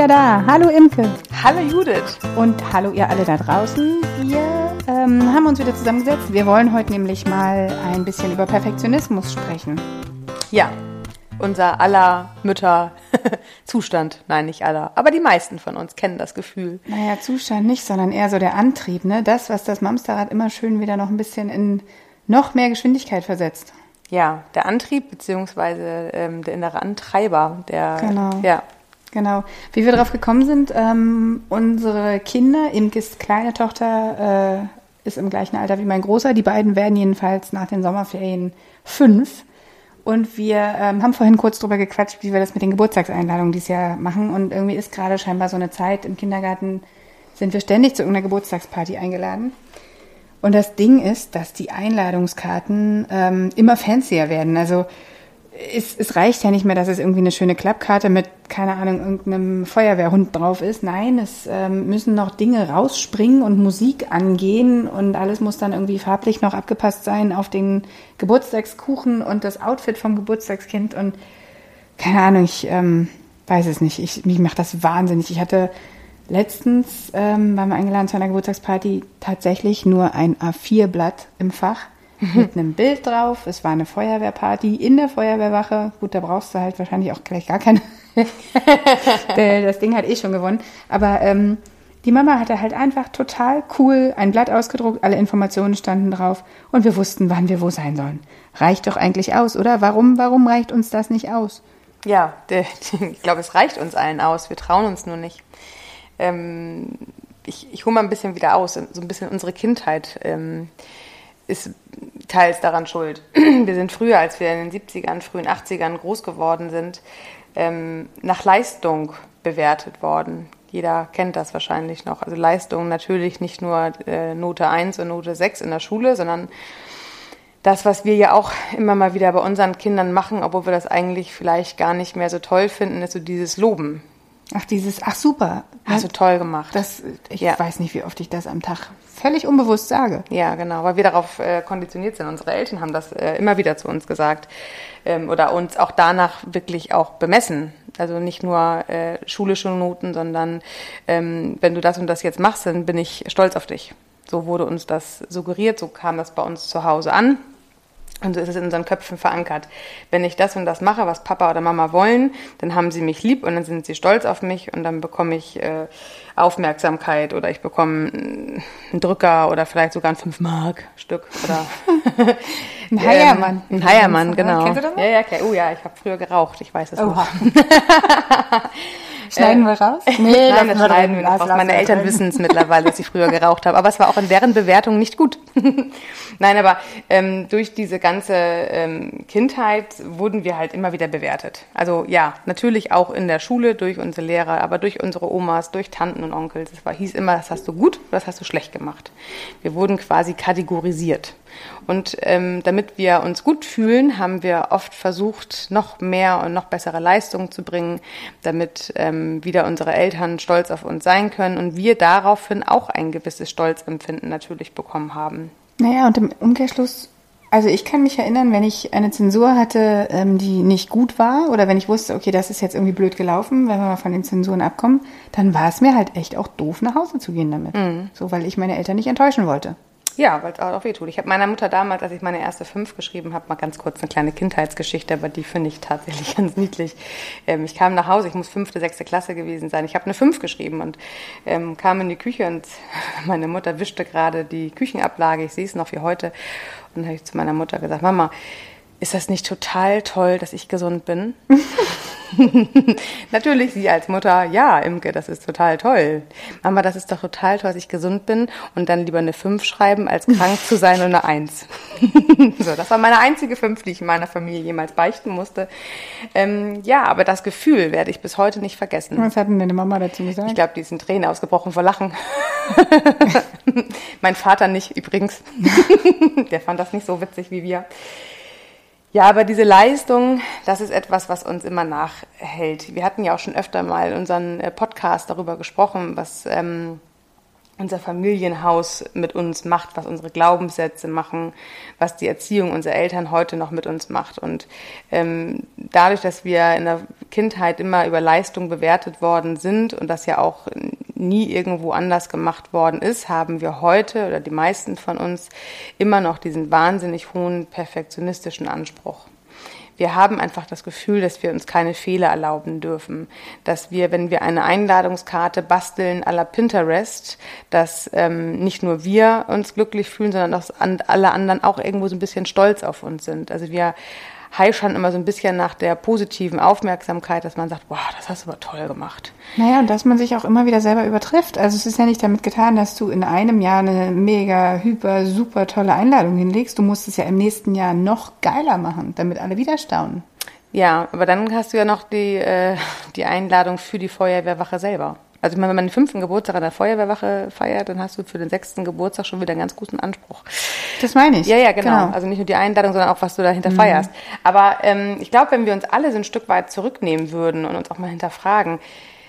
Wieder da. Hallo Imke. Hallo Judith. Und hallo ihr alle da draußen. Wir ähm, haben uns wieder zusammengesetzt. Wir wollen heute nämlich mal ein bisschen über Perfektionismus sprechen. Ja, unser aller Mütter Zustand. Nein, nicht aller. Aber die meisten von uns kennen das Gefühl. Naja, Zustand nicht, sondern eher so der Antrieb. Ne? Das, was das Mamsterrad immer schön wieder noch ein bisschen in noch mehr Geschwindigkeit versetzt. Ja, der Antrieb beziehungsweise ähm, der innere Antreiber. Der, Genau. Ja, Genau. Wie wir drauf gekommen sind, ähm, unsere Kinder, Imkes kleine Tochter äh, ist im gleichen Alter wie mein Großer. Die beiden werden jedenfalls nach den Sommerferien fünf. Und wir ähm, haben vorhin kurz drüber gequatscht, wie wir das mit den Geburtstagseinladungen dieses Jahr machen. Und irgendwie ist gerade scheinbar so eine Zeit im Kindergarten, sind wir ständig zu irgendeiner Geburtstagsparty eingeladen. Und das Ding ist, dass die Einladungskarten ähm, immer fancier werden. Also es, es reicht ja nicht mehr, dass es irgendwie eine schöne Klappkarte mit, keine Ahnung, irgendeinem Feuerwehrhund drauf ist. Nein, es ähm, müssen noch Dinge rausspringen und Musik angehen und alles muss dann irgendwie farblich noch abgepasst sein auf den Geburtstagskuchen und das Outfit vom Geburtstagskind und keine Ahnung, ich ähm, weiß es nicht. Ich, mich macht das wahnsinnig. Ich hatte letztens, ähm, waren wir eingeladen zu einer Geburtstagsparty, tatsächlich nur ein A4-Blatt im Fach mit einem Bild drauf. Es war eine Feuerwehrparty in der Feuerwehrwache. Gut, da brauchst du halt wahrscheinlich auch gleich gar keine. Der- das Ding hat eh schon gewonnen. Aber ähm, die Mama hatte halt einfach total cool ein Blatt ausgedruckt, alle Informationen standen drauf und wir wussten, wann wir wo sein sollen. Reicht doch eigentlich aus, oder? Warum, warum reicht uns das nicht aus? ja ich glaube, es reicht uns allen aus. Wir trauen uns nur nicht. Ähm, ich ich hole mal ein bisschen wieder aus. So ein bisschen unsere Kindheit ähm, ist teils daran schuld. Wir sind früher, als wir in den 70ern, frühen 80ern groß geworden sind, ähm, nach Leistung bewertet worden. Jeder kennt das wahrscheinlich noch. Also Leistung natürlich nicht nur äh, Note 1 und Note 6 in der Schule, sondern das, was wir ja auch immer mal wieder bei unseren Kindern machen, obwohl wir das eigentlich vielleicht gar nicht mehr so toll finden, ist so dieses Loben. Ach, dieses, ach super. Hast du toll gemacht. Das, ich Ja. weiß nicht, wie oft ich das am Tag völlig unbewusst sage. Ja, genau, weil wir darauf äh, konditioniert sind. Unsere Eltern haben das äh, immer wieder zu uns gesagt ähm, oder uns auch danach wirklich auch bemessen. Also nicht nur äh, schulische Noten, sondern ähm, wenn du das und das jetzt machst, dann bin ich stolz auf dich. So wurde uns das suggeriert, so kam das bei uns zu Hause an. Und so ist es in unseren Köpfen verankert. Wenn ich das und das mache, was Papa oder Mama wollen, dann haben sie mich lieb und dann sind sie stolz auf mich und dann bekomme ich äh, Aufmerksamkeit oder ich bekomme äh, einen Drücker oder vielleicht sogar ein 5-Mark-Stück oder Ein Heiermann. Ähm, ein Heiermann, genau. Kennst du das noch? Ja, ja, okay. Oh ja, ich habe früher geraucht, ich weiß es noch. Schneiden wir raus? Nee, Nein, das schneiden wir raus. Meine Eltern wissen es mittlerweile, dass ich früher geraucht habe. Aber es war auch in deren Bewertung nicht gut. Nein, aber ähm, durch diese ganze ähm, Kindheit wurden wir halt immer wieder bewertet. Also ja, natürlich auch in der Schule durch unsere Lehrer, aber durch unsere Omas, durch Tanten und Onkels. Es war, hieß immer, das hast du gut, das hast du schlecht gemacht. Wir wurden quasi kategorisiert. Und ähm, damit wir uns gut fühlen, haben wir oft versucht, noch mehr und noch bessere Leistungen zu bringen, damit ähm, wieder unsere Eltern stolz auf uns sein können und wir daraufhin auch ein gewisses Stolzempfinden natürlich bekommen haben. Naja, und im Umkehrschluss, also ich kann mich erinnern, wenn ich eine Zensur hatte, ähm, die nicht gut war, oder wenn ich wusste, okay, das ist jetzt irgendwie blöd gelaufen, wenn wir mal von den Zensuren abkommen, dann war es mir halt echt auch doof, nach Hause zu gehen damit. So, weil ich meine Eltern nicht enttäuschen wollte. Ja, weil es auch weh tut. Ich habe meiner Mutter damals, als ich meine erste fünf geschrieben habe, mal ganz kurz eine kleine Kindheitsgeschichte, aber die finde ich tatsächlich ganz niedlich. Ähm, ich kam nach Hause, ich muss fünfte, sechste Klasse gewesen sein. Ich habe eine fünf geschrieben und ähm, kam in die Küche und meine Mutter wischte gerade die Küchenablage. Ich sehe es noch wie heute. Und habe ich zu meiner Mutter gesagt, Mama, ist das nicht total toll, dass ich gesund bin? Natürlich, sie als Mutter, ja, Imke, das ist total toll. Mama, das ist doch total toll, dass ich gesund bin und dann lieber eine 5 schreiben, als krank zu sein und eine 1. so, das war meine einzige 5, die ich in meiner Familie jemals beichten musste. Ähm, ja, aber das Gefühl werde ich bis heute nicht vergessen. Was hat denn deine Mama dazu gesagt? Ich glaube, die ist in Tränen ausgebrochen vor Lachen. mein Vater nicht übrigens. Der fand das nicht so witzig wie wir. Ja, aber diese Leistung, das ist etwas, was uns immer nachhält. Wir hatten ja auch schon öfter mal unseren äh, Podcast darüber gesprochen, was ähm, unser Familienhaus mit uns macht, was unsere Glaubenssätze machen, was die Erziehung unserer Eltern heute noch mit uns macht. Und ähm, dadurch, dass wir in der Kindheit immer über Leistung bewertet worden sind und das ja auch nie irgendwo anders gemacht worden ist, haben wir heute oder die meisten von uns immer noch diesen wahnsinnig hohen perfektionistischen Anspruch wir haben einfach das Gefühl, dass wir uns keine Fehler erlauben dürfen. Dass wir, wenn wir eine Einladungskarte basteln à la Pinterest, dass ähm, nicht nur wir uns glücklich fühlen, sondern dass alle anderen auch irgendwo so ein bisschen stolz auf uns sind. Also wir heischern immer so ein bisschen nach der positiven Aufmerksamkeit, dass man sagt, wow, das hast du aber toll gemacht. Naja, und dass man sich auch immer wieder selber übertrifft. Also es ist ja nicht damit getan, dass du in einem Jahr eine mega, hyper, super tolle Einladung hinlegst. Du musst es ja im nächsten Jahr noch geiler machen, damit alle wieder staunen. Ja, aber dann hast du ja noch die, äh, die Einladung für die Feuerwehrwache selber. Also wenn man den fünften Geburtstag an der Feuerwehrwache feiert, dann hast du für den sechsten Geburtstag schon wieder einen ganz guten Anspruch. Das meine ich. Ja, ja, genau. genau. Also nicht nur die Einladung, sondern auch, was du dahinter mhm. feierst. Aber ähm, ich glaube, wenn wir uns alle so ein Stück weit zurücknehmen würden und uns auch mal hinterfragen,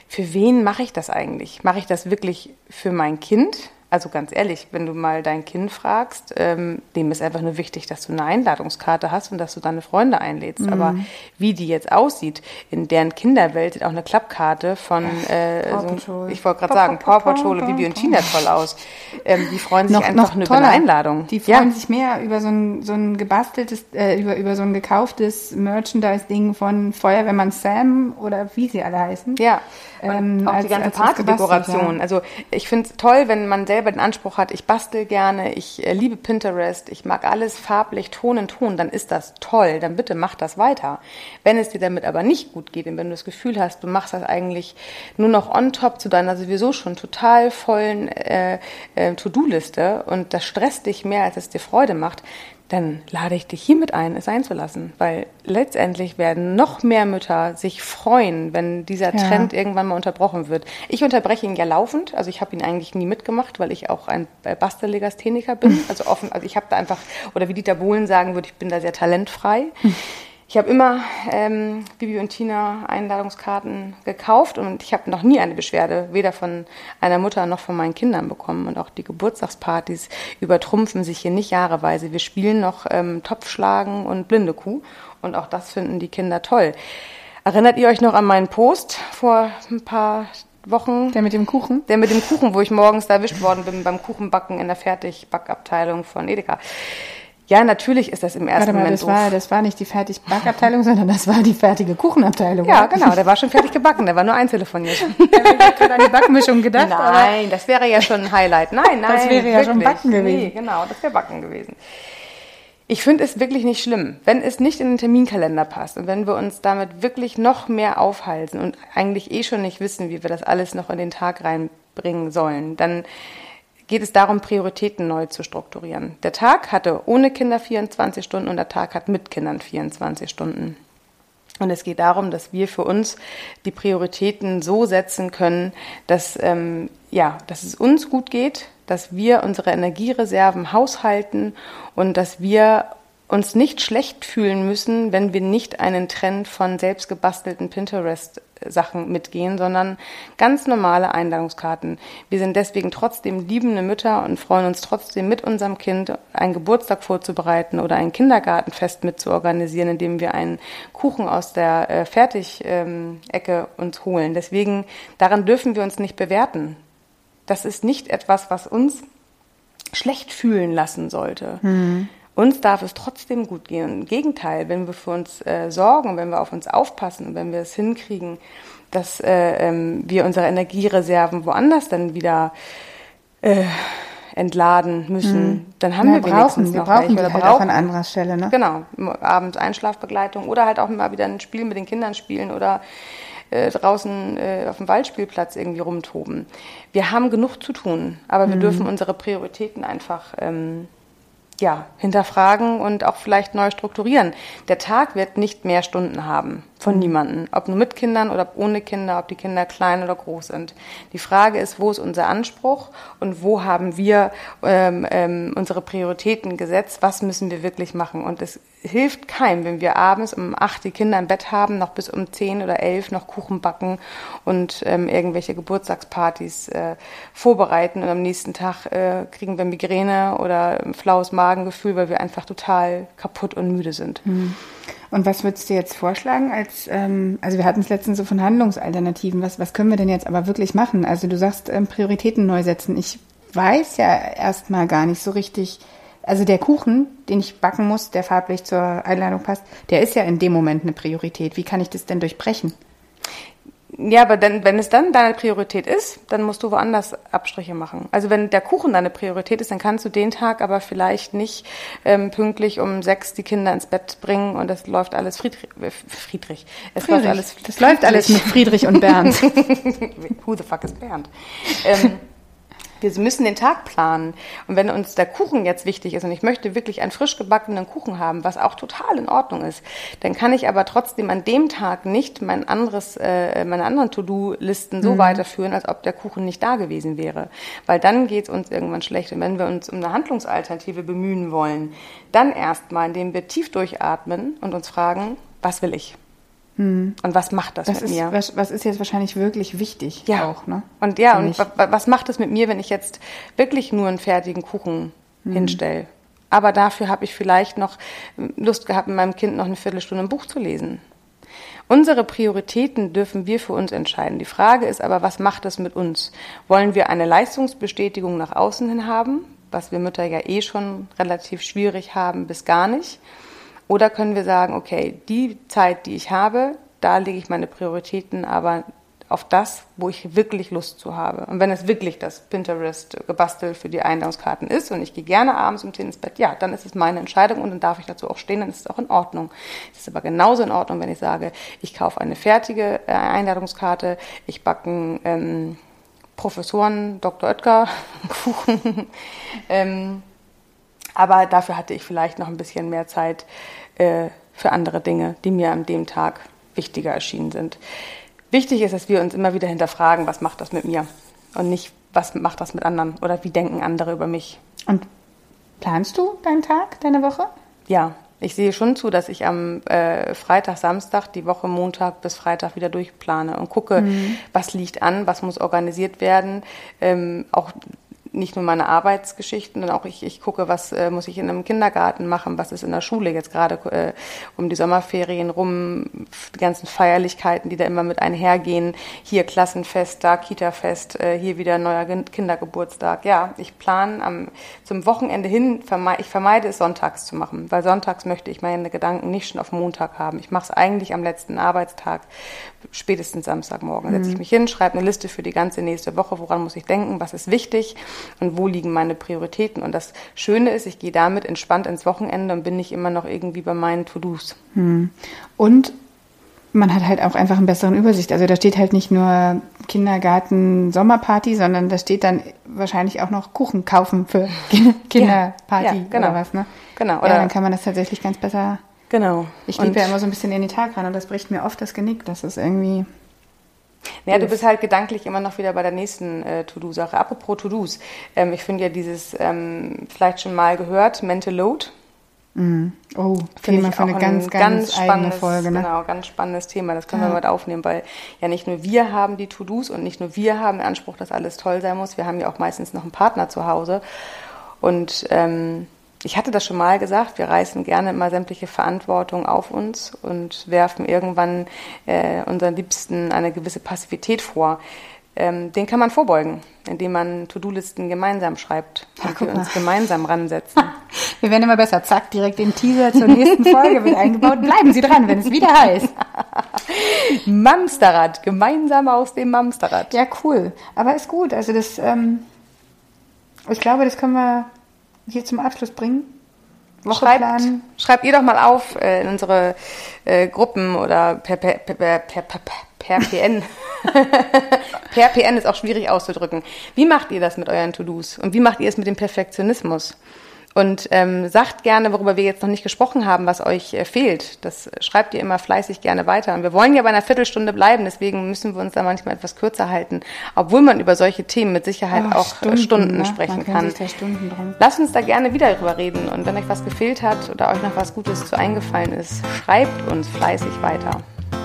für wen mache ich das eigentlich? Mache ich das wirklich für mein Kind? Also ganz ehrlich, wenn du mal dein Kind fragst, ähm, dem ist einfach nur wichtig, dass du eine Einladungskarte hast und dass du deine Freunde einlädst. Mhm. Aber wie die jetzt aussieht, in deren Kinderwelt sieht auch eine Klappkarte von, äh, so, ich wollte gerade sagen, Paw Patrol und Bibi und Tina toll aus. Ähm, die freuen sich noch, einfach noch nur über eine Einladung. Die freuen ja. sich mehr über so ein, so ein gebasteltes, äh, über, über so ein gekauftes Merchandise-Ding von Feuerwehrmann Sam oder wie sie alle heißen. Ja. Ähm, auch als, die ganze Partydekoration. Ja. Also ich finde es toll, wenn man selber den Anspruch hat, ich bastel gerne, ich äh, liebe Pinterest, ich mag alles farblich, Ton in Ton, dann ist das toll, dann bitte mach das weiter. Wenn es dir damit aber nicht gut geht und wenn du das Gefühl hast, du machst das eigentlich nur noch on top zu deiner sowieso schon total vollen äh, äh, To-Do-Liste und das stresst dich mehr, als es dir Freude macht, dann lade ich dich hiermit ein, es einzulassen. Weil letztendlich werden noch mehr Mütter sich freuen, wenn dieser ja. Trend irgendwann mal unterbrochen wird. Ich unterbreche ihn ja laufend, also ich habe ihn eigentlich nie mitgemacht, weil ich auch ein Bastellegastheniker bin. Also offen, also ich habe da einfach, oder wie Dieter Bohlen sagen würde, ich bin da sehr talentfrei. Ich habe immer ähm, Bibi und Tina Einladungskarten gekauft und ich habe noch nie eine Beschwerde, weder von einer Mutter noch von meinen Kindern bekommen. Und auch die Geburtstagspartys übertrumpfen sich hier nicht jahreweise. Wir spielen noch ähm, Topfschlagen und Blinde Kuh und auch das finden die Kinder toll. Erinnert ihr euch noch an meinen Post vor ein paar Wochen. Der mit dem Kuchen? Der mit dem Kuchen, wo ich morgens da erwischt worden bin beim Kuchenbacken in der Fertigbackabteilung von Edeka. Ja, natürlich ist das im ersten Warte mal, Moment das doof. War, das war nicht die Fertigbackabteilung, sondern das war die fertige Kuchenabteilung. Ja, oder? genau, der war schon fertig gebacken, der war nur eintelefoniert. Der hat an die Backmischung gedacht. Nein, das wäre ja schon ein Highlight. Nein, nein. Das wäre ja schon Backen gewesen. Nee, genau, das wäre Backen gewesen. Ich finde es wirklich nicht schlimm, wenn es nicht in den Terminkalender passt und wenn wir uns damit wirklich noch mehr aufhalten und eigentlich eh schon nicht wissen, wie wir das alles noch in den Tag reinbringen sollen, dann geht es darum, Prioritäten neu zu strukturieren. Der Tag hatte ohne Kinder 24 Stunden und der Tag hat mit Kindern 24 Stunden. Und es geht darum, dass wir für uns die Prioritäten so setzen können, dass, ähm, ja, dass es uns gut geht, dass wir unsere Energiereserven haushalten und dass wir uns nicht schlecht fühlen müssen, wenn wir nicht einen Trend von selbstgebastelten Pinterest-Sachen mitgehen, sondern ganz normale Einladungskarten. Wir sind deswegen trotzdem liebende Mütter und freuen uns trotzdem mit unserem Kind einen Geburtstag vorzubereiten oder ein Kindergartenfest mitzuorganisieren, indem wir einen Kuchen aus der äh, Fertig-Ecke uns holen. Deswegen, daran dürfen wir uns nicht bewerten. Das ist nicht etwas, was uns schlecht fühlen lassen sollte. Mhm. Uns darf es trotzdem gut gehen. Im Gegenteil, wenn wir für uns äh, sorgen, wenn wir auf uns aufpassen und wenn wir es hinkriegen, dass äh, ähm, wir unsere Energiereserven woanders dann wieder äh, entladen müssen, mhm. dann haben ja, wir wenigstens wir noch brauchen. Oder halt brauchen. an anderer Stelle, ne? Genau, abends Einschlafbegleitung oder halt auch mal wieder ein Spiel mit den Kindern spielen oder äh, draußen äh, auf dem Waldspielplatz irgendwie rumtoben. Wir haben genug zu tun, aber wir mhm. dürfen unsere Prioritäten einfach ähm, ja, hinterfragen und auch vielleicht neu strukturieren. Der Tag wird nicht mehr Stunden haben, Von niemandem. Ob nur mit Kindern oder ohne Kinder, ob die Kinder klein oder groß sind. Die Frage ist, wo ist unser Anspruch und wo haben wir ähm, ähm, unsere Prioritäten gesetzt? Was müssen wir wirklich machen? Und es hilft keinem, wenn wir abends um acht die Kinder im Bett haben, noch bis um zehn oder elf noch Kuchen backen und ähm, irgendwelche Geburtstagspartys äh, vorbereiten und am nächsten Tag äh, kriegen wir Migräne oder ein flaues Magengefühl, weil wir einfach total kaputt und müde sind. Mhm. Und was würdest du jetzt vorschlagen als, ähm, also wir hatten es letztens so von Handlungsalternativen, was, was können wir denn jetzt aber wirklich machen? Also du sagst ähm, Prioritäten neu setzen. Ich weiß ja erstmal gar nicht so richtig, also der Kuchen, den ich backen muss, der farblich zur Einladung passt, der ist ja in dem Moment eine Priorität. Wie kann ich das denn durchbrechen? Ja, aber dann, wenn es dann deine Priorität ist, dann musst du woanders Abstriche machen. Also wenn der Kuchen deine Priorität ist, dann kannst du den Tag aber vielleicht nicht ähm, pünktlich um sechs die Kinder ins Bett bringen und das läuft alles Friedrich. Äh, Friedrich. Es Friedrich. läuft alles. Das läuft alles mit Friedrich und Bernd. Who the fuck is Bernd? Ähm, wir müssen den Tag planen. Und wenn uns der Kuchen jetzt wichtig ist und ich möchte wirklich einen frisch gebackenen Kuchen haben, was auch total in Ordnung ist, dann kann ich aber trotzdem an dem Tag nicht mein anderes, äh, meine anderen To-Do-Listen so mhm. weiterführen, als ob der Kuchen nicht da gewesen wäre. Weil dann geht es uns irgendwann schlecht. Und wenn wir uns um eine Handlungsalternative bemühen wollen, dann erstmal, indem wir tief durchatmen und uns fragen, was will ich? Hm. Und was macht das, das mit ist, mir? Was, was, ist jetzt wahrscheinlich wirklich wichtig ja. auch, ne? Und ja, und was macht das mit mir, wenn ich jetzt wirklich nur einen fertigen Kuchen hm. hinstelle? Aber dafür habe ich vielleicht noch Lust gehabt, mit meinem Kind noch eine Viertelstunde ein Buch zu lesen. Unsere Prioritäten dürfen wir für uns entscheiden. Die Frage ist aber, was macht das mit uns? Wollen wir eine Leistungsbestätigung nach außen hin haben, was wir Mütter ja eh schon relativ schwierig haben bis gar nicht? Oder können wir sagen, okay, die Zeit, die ich habe, da lege ich meine Prioritäten aber auf das, wo ich wirklich Lust zu habe. Und wenn es wirklich das Pinterest-Gebastel für die Einladungskarten ist und ich gehe gerne abends um 10 ins Bett, ja, dann ist es meine Entscheidung und dann darf ich dazu auch stehen, dann ist es auch in Ordnung. Es ist aber genauso in Ordnung, wenn ich sage, ich kaufe eine fertige äh, Einladungskarte, ich backe einen ähm, Professoren Dr. Oetker Kuchen. ähm, aber dafür hatte ich vielleicht noch ein bisschen mehr Zeit äh, für andere Dinge, die mir an dem Tag wichtiger erschienen sind. Wichtig ist, dass wir uns immer wieder hinterfragen, was macht das mit mir und nicht, was macht das mit anderen oder wie denken andere über mich. Und planst du deinen Tag, deine Woche? Ja, ich sehe schon zu, dass ich am äh, Freitag, Samstag, die Woche Montag bis Freitag wieder durchplane und gucke, mhm. was liegt an, was muss organisiert werden. Ähm, auch nicht nur meine Arbeitsgeschichten, sondern auch ich, ich gucke, was äh, muss ich in einem Kindergarten machen, was ist in der Schule jetzt gerade äh, um die Sommerferien rum, die ganzen Feierlichkeiten, die da immer mit einhergehen, hier Klassenfest, da Kitafest, äh, hier wieder neuer Kindergeburtstag. Ja, ich plane am zum Wochenende hin, vermeide, ich vermeide es sonntags zu machen, weil sonntags möchte ich meine Gedanken nicht schon auf Montag haben. Ich mache es eigentlich am letzten Arbeitstag, spätestens Samstagmorgen. Setze ich mhm. mich hin, schreibe eine Liste für die ganze nächste Woche, woran muss ich denken, was ist wichtig und wo liegen meine Prioritäten. Und das Schöne ist, ich gehe damit entspannt ins Wochenende und bin nicht immer noch irgendwie bei meinen To-Dos. Mhm. Und man hat halt auch einfach einen besseren Übersicht. Also da steht halt nicht nur Kindergarten Sommerparty, sondern da steht dann wahrscheinlich auch noch Kuchen kaufen für Kinderparty ja, ja, genau. oder was, ne? Genau. Oder ja, dann kann man das tatsächlich ganz besser Genau. Ich liebe ja immer so ein bisschen in den Tag rein und das bricht mir oft das Genick. Das ist irgendwie. Ja, du bist halt gedanklich immer noch wieder bei der nächsten äh, To-Do-Sache. Apropos To-Dos. Ähm, ich finde ja dieses, ähm, vielleicht schon mal gehört, Mental Load. Mm. Oh, Thema für eine ganz, ganz, ganz eigene Folge. Ne? Genau, ganz spannendes Thema. Das können ja. wir mit aufnehmen, weil ja nicht nur wir haben die To-Dos und nicht nur wir haben den Anspruch, dass alles toll sein muss. Wir haben ja auch meistens noch einen Partner zu Hause. Und ähm, ich hatte das schon mal gesagt, wir reißen gerne immer sämtliche Verantwortung auf uns und werfen irgendwann äh, unseren Liebsten eine gewisse Passivität vor. Ähm, den kann man vorbeugen, indem man To-Do-Listen gemeinsam schreibt ja, und wir uns gemeinsam ransetzen. wir werden immer besser. Zack, direkt den Teaser zur nächsten Folge wird eingebaut. Bleiben Sie dran, wenn es wieder heißt. Mamsterrad, gemeinsam aus dem Mamsterrad. Ja, cool. Aber ist gut. Also das, ähm, ich glaube, das können wir hier zum Abschluss bringen? Schreibt, schreibt ihr doch mal auf äh, in unsere äh, Gruppen oder per, per, per, per, per, per PN. per PN ist auch schwierig auszudrücken. Wie macht ihr das mit euren To-Dos? Und wie macht ihr es mit dem Perfektionismus? Und ähm, sagt gerne, worüber wir jetzt noch nicht gesprochen haben, was euch äh, fehlt. Das schreibt ihr immer fleißig gerne weiter. Und wir wollen ja bei einer Viertelstunde bleiben, deswegen müssen wir uns da manchmal etwas kürzer halten, obwohl man über solche Themen mit Sicherheit Oh, auch Stunden, Stunden ne? sprechen Man kann. da Stunden drum. Lasst uns da gerne wieder drüber reden. Und wenn euch was gefehlt hat oder euch noch was Gutes zu eingefallen ist, schreibt uns fleißig weiter.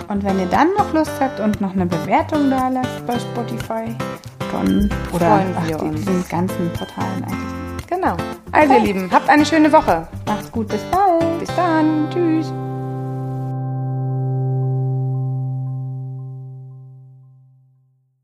Und wenn ihr dann noch Lust habt und noch eine Bewertung da lasst bei Spotify, dann oder Freuen ach, wir die- uns. diesen ganzen Portalen eigentlich. Genau. Also, Okay. ihr Lieben, habt eine schöne Woche. Macht's gut, bis bald. Bis dann. Tschüss.